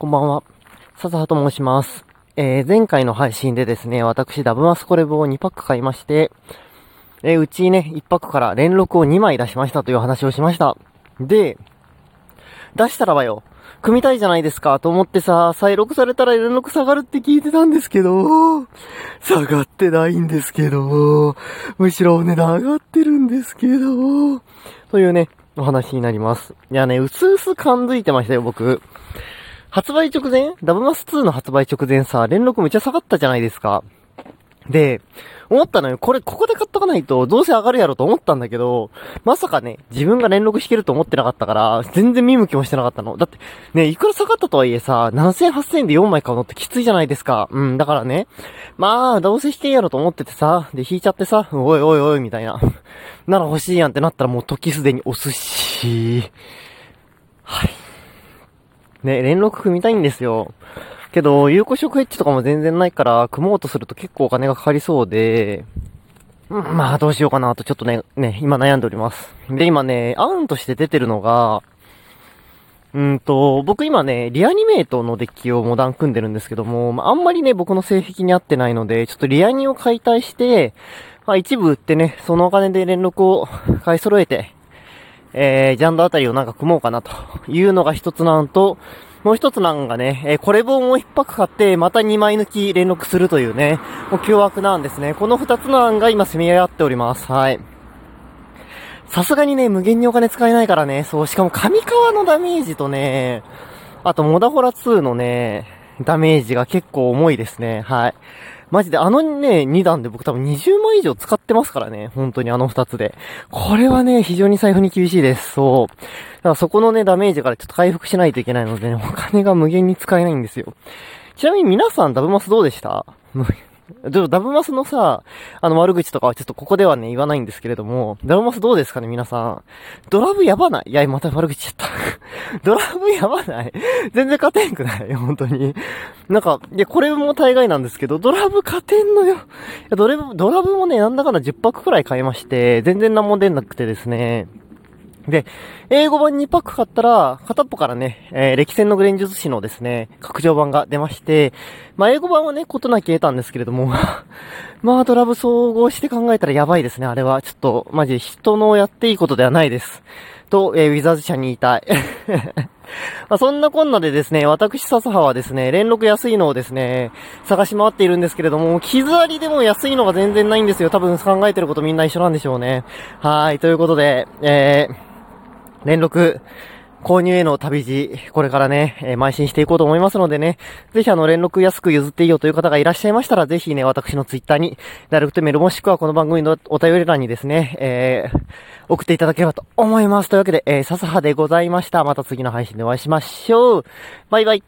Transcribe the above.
こんばんは。笹葉と申します。えー、前回の配信でですね、私ダブマスコレブを2パック買いまして、えー、うちね、1パックから連絡を2枚出しましたという話をしました。で、出したらばよ、組みたいじゃないですかと思ってさ、再録されたら連絡下がるって聞いてたんですけど、下がってないんですけど、むしろお値段上がってるんですけど、というね、お話になります。いやね、うすうす感づいてましたよ、僕。発売直前？ダブマス2の発売直前さ、連絡めっちゃ下がったじゃないですか。で、思ったのよ。これ、ここで買っとかないと、どうせ上がるやろと思ったんだけど、まさかね、自分が連絡引けると思ってなかったから、全然見向きもしてなかったの。だって、ね、いくら下がったとはいえさ、7000、8000で4枚買うのってきついじゃないですか。うん、だからね、まあ、どうせ引けんやろと思っててさ、で、引いちゃってさ、おいおいおい、みたいな。なら欲しいやんってなったらもう時すでに押すし、はい。ね、連絡組みたいんですよ。けど、有効食ヘッジとかも全然ないから、組もうとすると結構お金がかかりそうで、うん、まあどうしようかなとちょっとね、ね、今悩んでおります。で、今ね、アウンとして出てるのが、うんと、僕今ね、リアニメートのデッキをモダン組んでるんですけども、まあ、あんまりね、僕の性癖に合ってないので、ちょっとリアニを解体して、まあ一部売ってね、そのお金で連絡を買い揃えて、えー、ジャンドあたりをなんか組もうかなと いうのが一つなんと、もう一つなんがね、えー、これ本を一泊買って、また2枚抜き連絡するというね、もう凶悪なんですね。この二つの案が今攻め合っております。はい。さすがにね、無限にお金使えないからね、そう、しかも上川のダメージとね、あとモダホラ2のね、ダメージが結構重いですね。はい。マジであのね、2段で僕多分20万以上使ってますからね。本当にあの2つで。これはね、非常に財布に厳しいです。そう。だからそこのね、ダメージからちょっと回復しないといけないのでね、お金が無限に使えないんですよ。ちなみに皆さんダブマスどうでした？でもダブマスのさ、あの悪口とかはちょっとここではね、言わないんですけれども、ダブマスどうですかね、皆さん。ドラブやばない？いや、また悪口言っちゃった。ドラブやばない？全然勝てんくない？本当に。なんか、いや、これも大概なんですけど、ドラブ勝てんのよ。いや、ドラブ、ドラブもね、なんだかんだ10泊くらい買いまして、全然何も出なくてですね。で、英語版2パック買ったら、片っぽからね、えー、歴戦のグレンジュズ誌のですね、拡張版が出まして、まあ、英語版はね、ことなき得たんですけれども、まあ、ドラブ総合して考えたらやばいですね、あれは。ちょっと、マジ人のやっていいことではないです。と、えー、ウィザーズ社に言いたい。まあ、そんなこんなでですね、私、笹葉はですね、連絡安いのをですね、探し回っているんですけれども、傷ありでも安いのが全然ないんですよ。多分考えてることみんな一緒なんでしょうね。はい、ということで、えー、連絡、購入への旅路、これからね、えー、邁進していこうと思いますのでね、ぜひあの連絡安く譲っていいよという方がいらっしゃいましたら、ぜひね、私のツイッターに、ダルクトメールもしくはこの番組のお便り欄にですね、えー、送っていただければと思います。というわけで、えー、笹葉でございました。また次の配信でお会いしましょう。バイバイ。